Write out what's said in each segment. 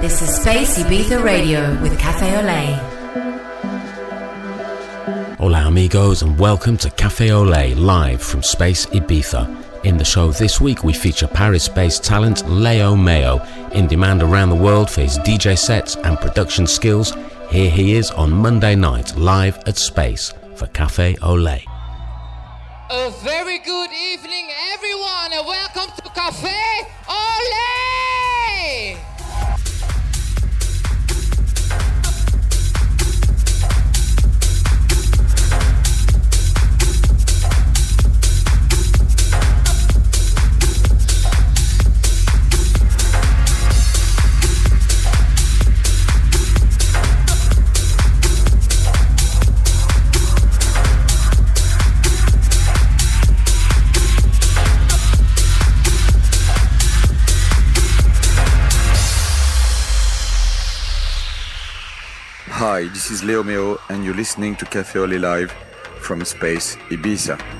This is Space Ibiza Radio with Cafe Ole. Hola amigos and welcome to Cafe Ole live from Space Ibiza. In the show this week we feature Paris-based talent Leo Meo, in demand around the world for his DJ sets and production skills. Here he is on Monday night live at Space for Cafe Ole. A very good evening everyone and welcome to Cafe Ole! Hi, this is Leo Meo, and you're listening to Cafe Ole Live from Space Ibiza.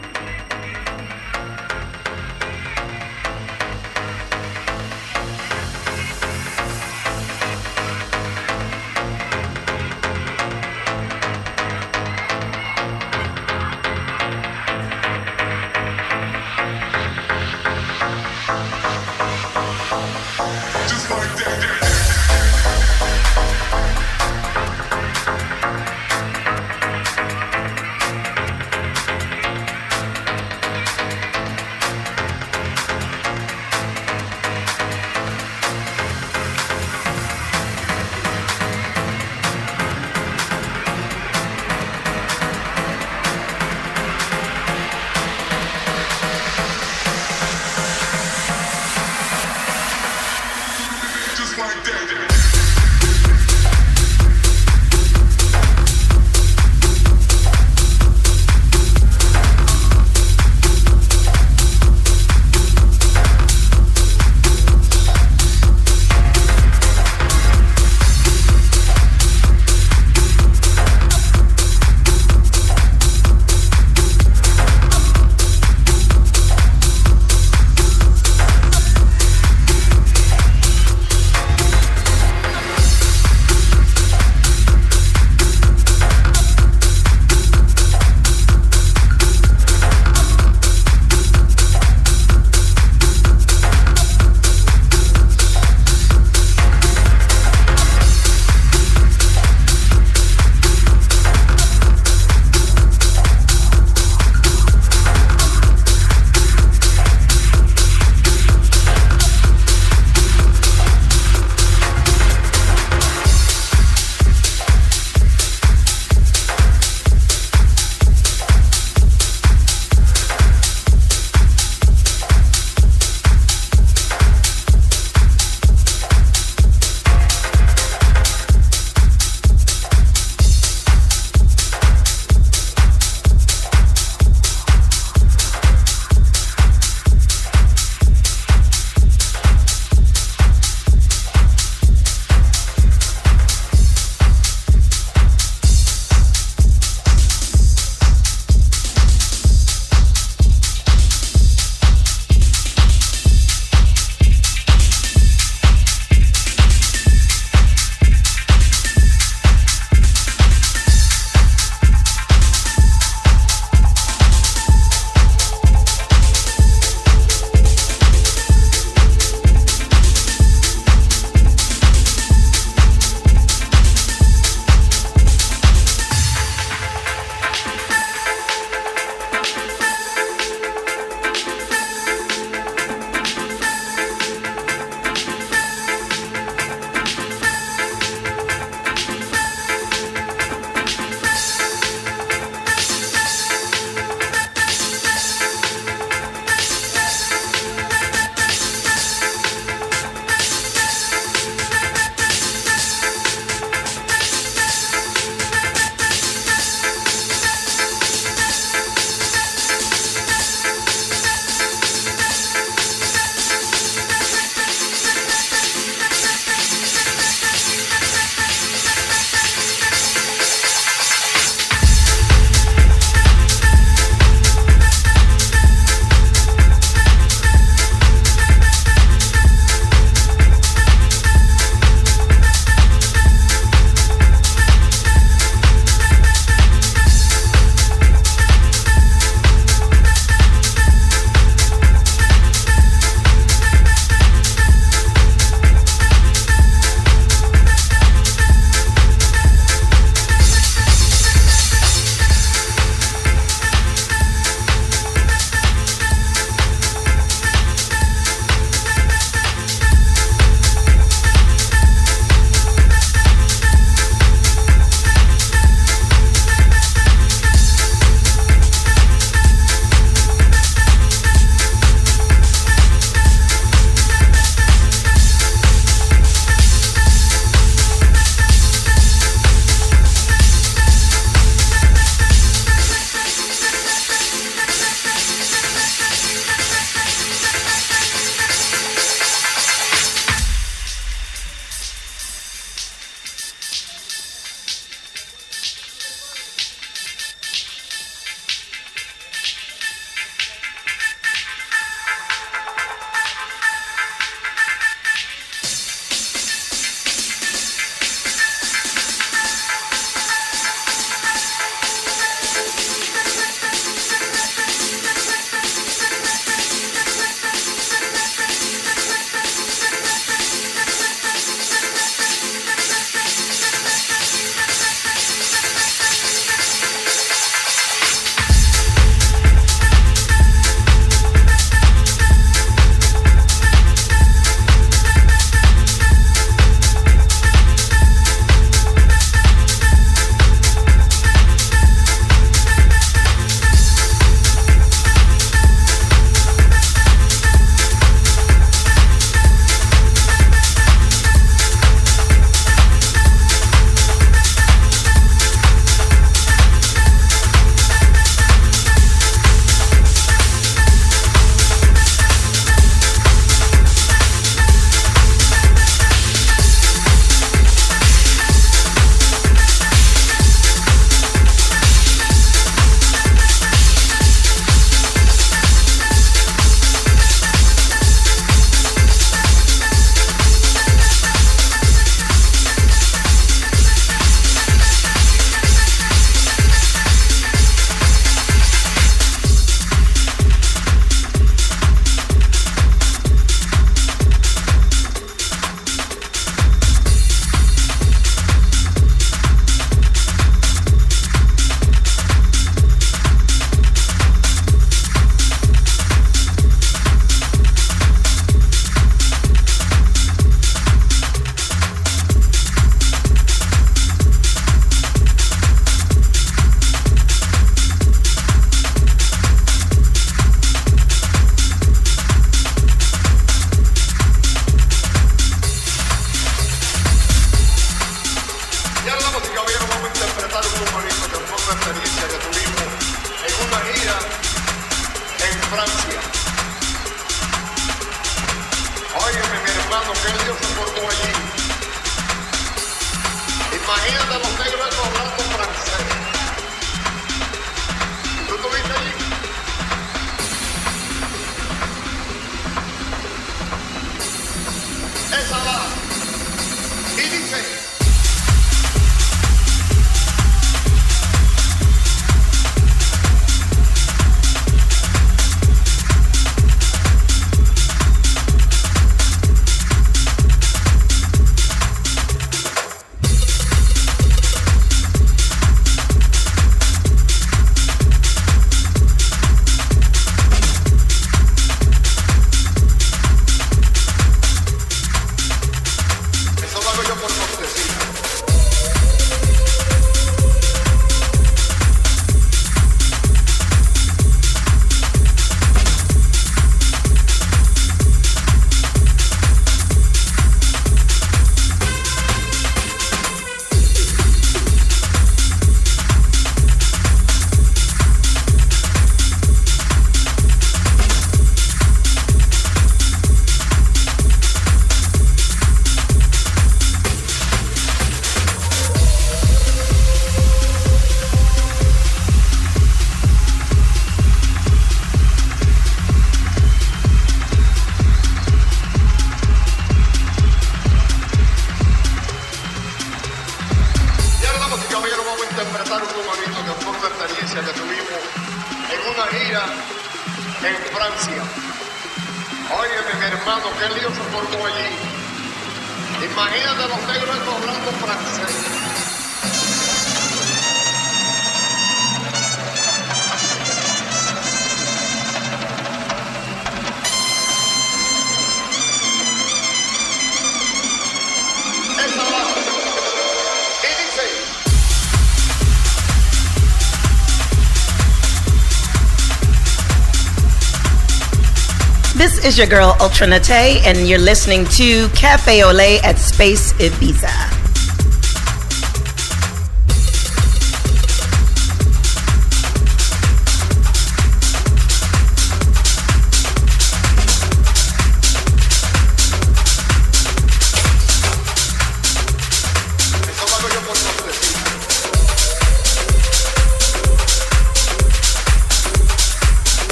Is your girl Ultra Naté, and you're listening to Cafe Ole at Space Ibiza.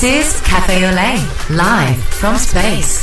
This is Cafe Olé, live from space.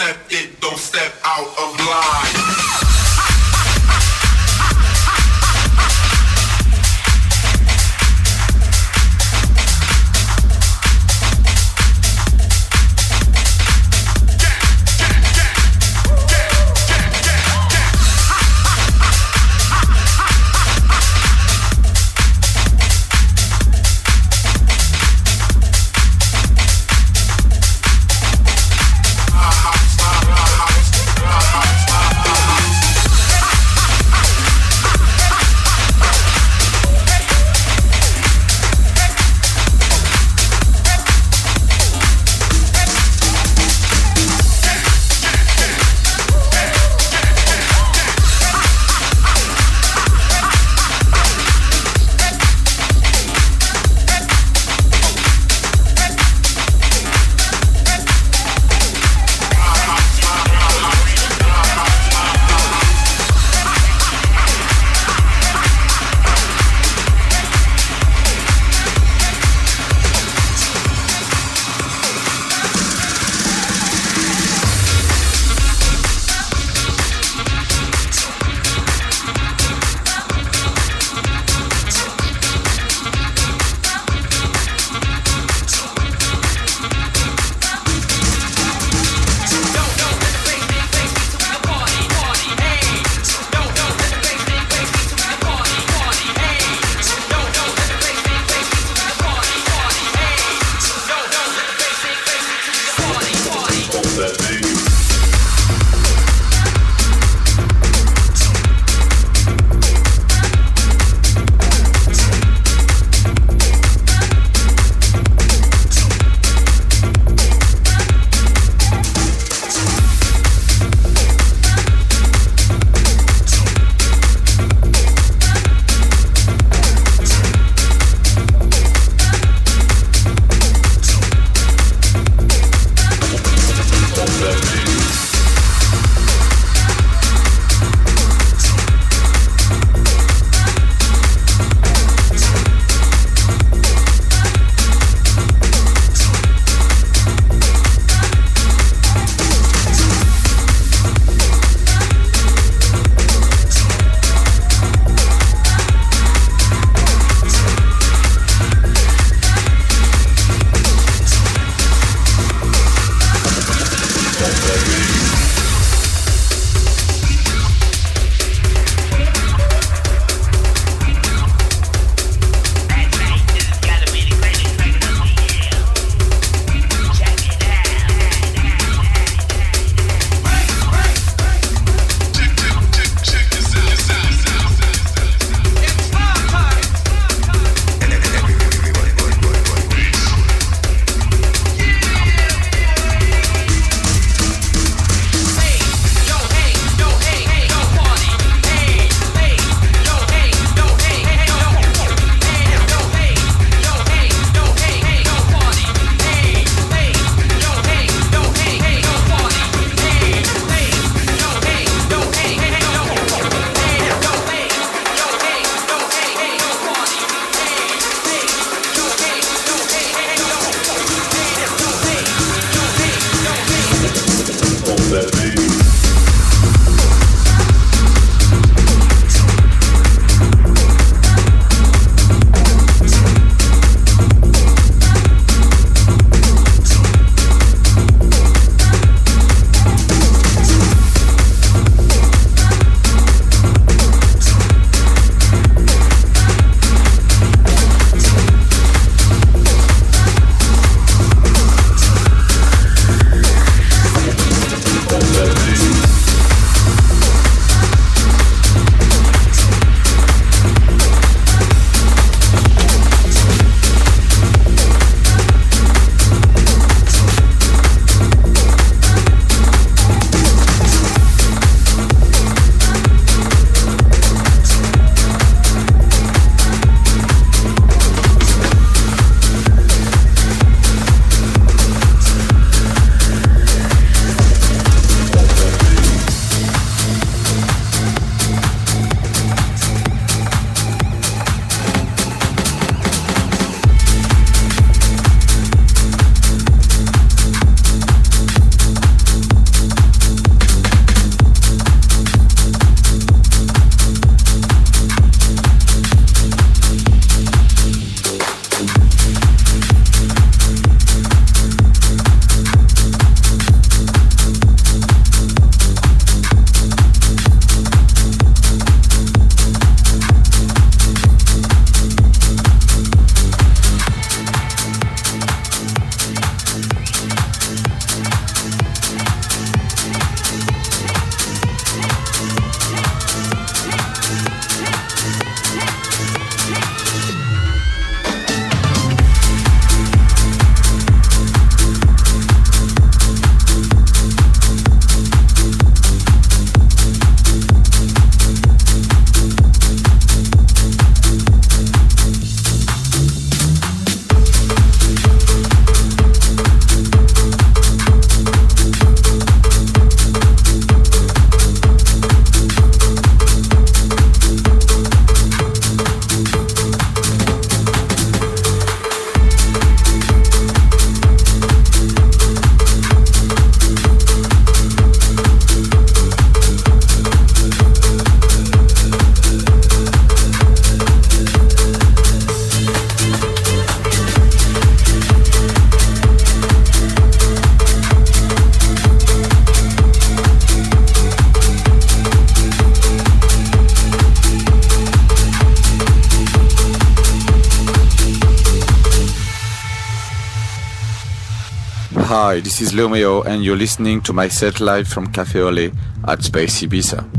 Accept it. don't step out of this is Leo Meo, and you're listening to my set live from Cafe Ole at Space Ibiza.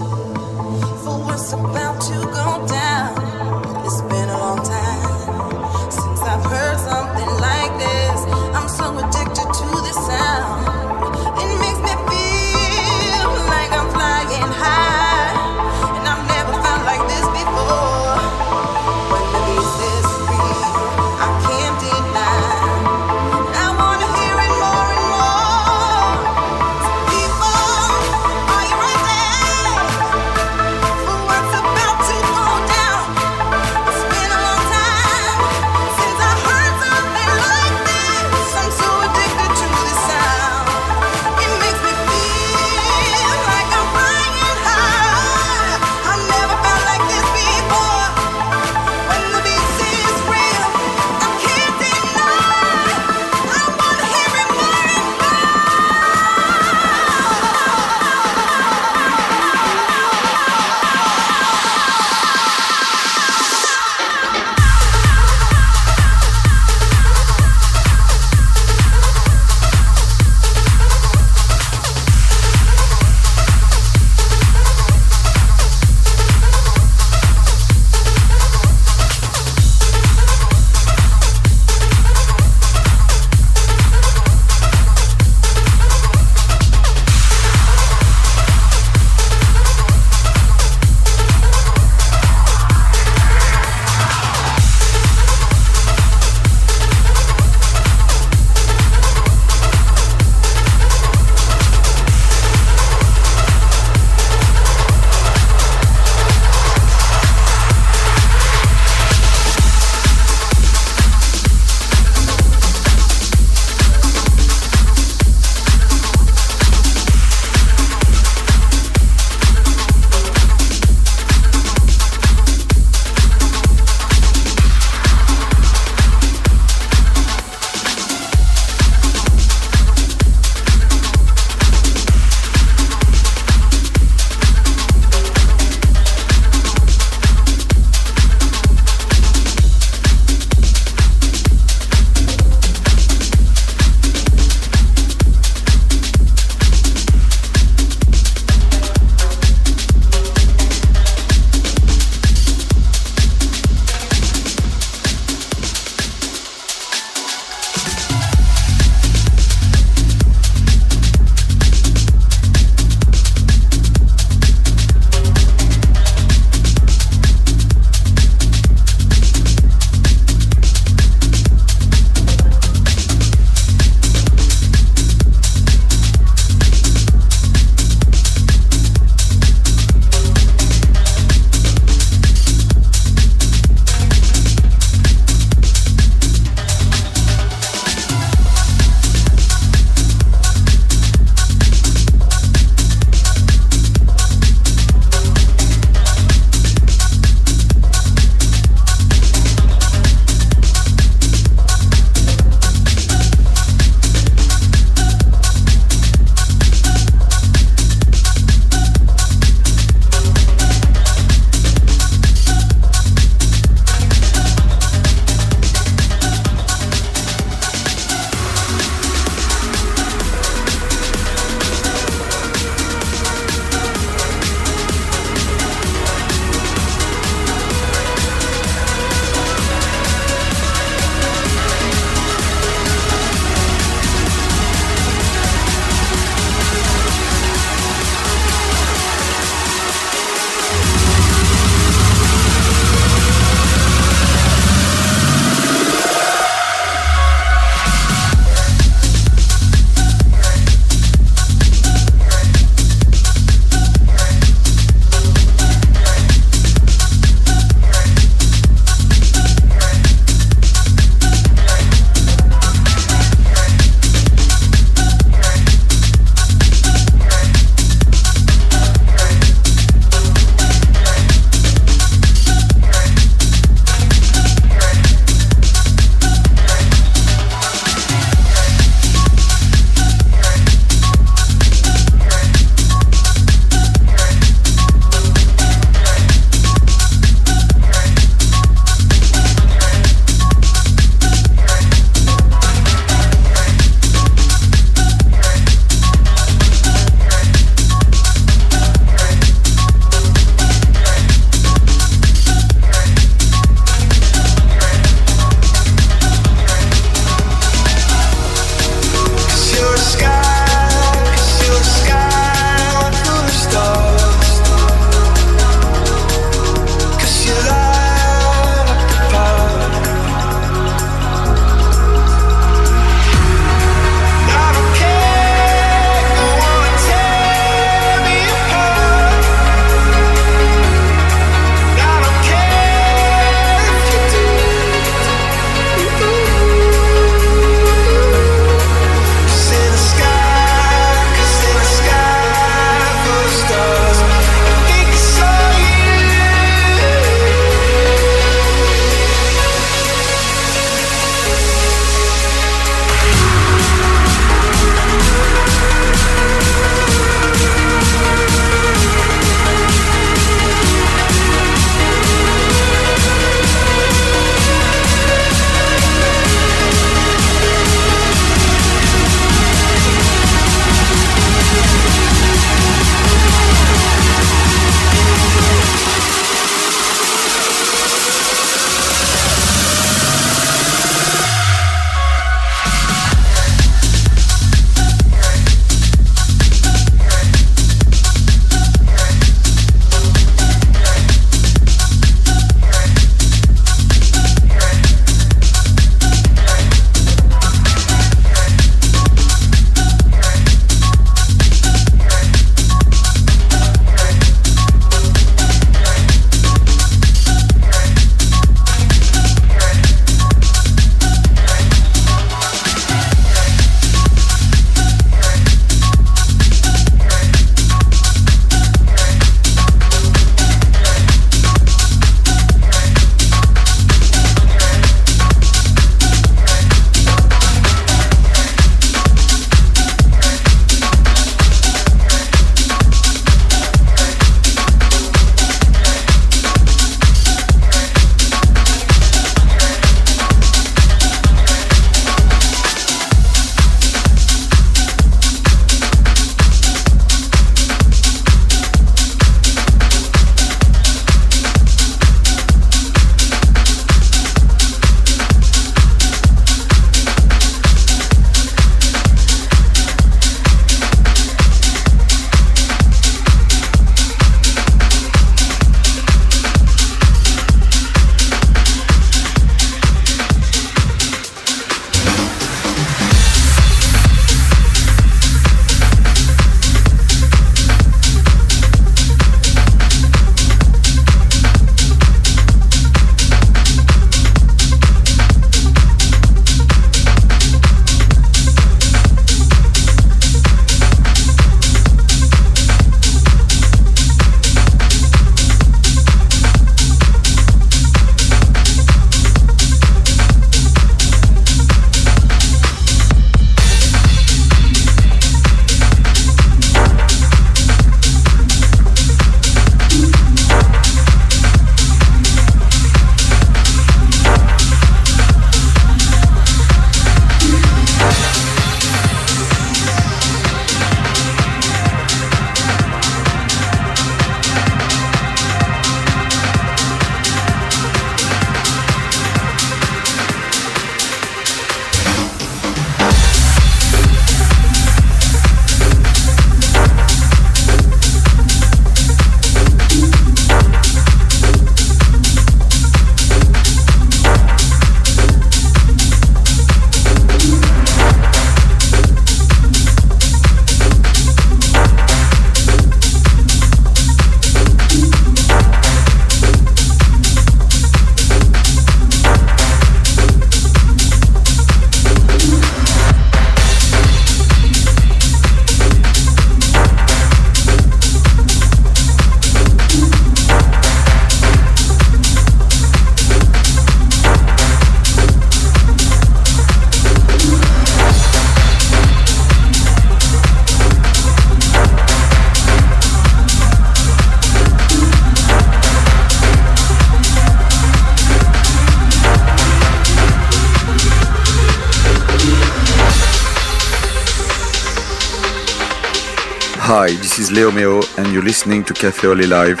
is Leo Meo and you're listening to Cafe Ole Live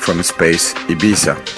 from Space Ibiza.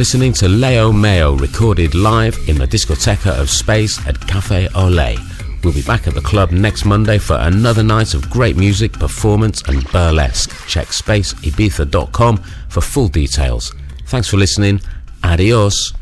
Listening to Leo Meo recorded live in the discoteca of space at Cafe Olé. We'll be back at the club next Monday for another night of great music, performance, and burlesque. Check spaceibiza.com for full details. Thanks for listening. Adios.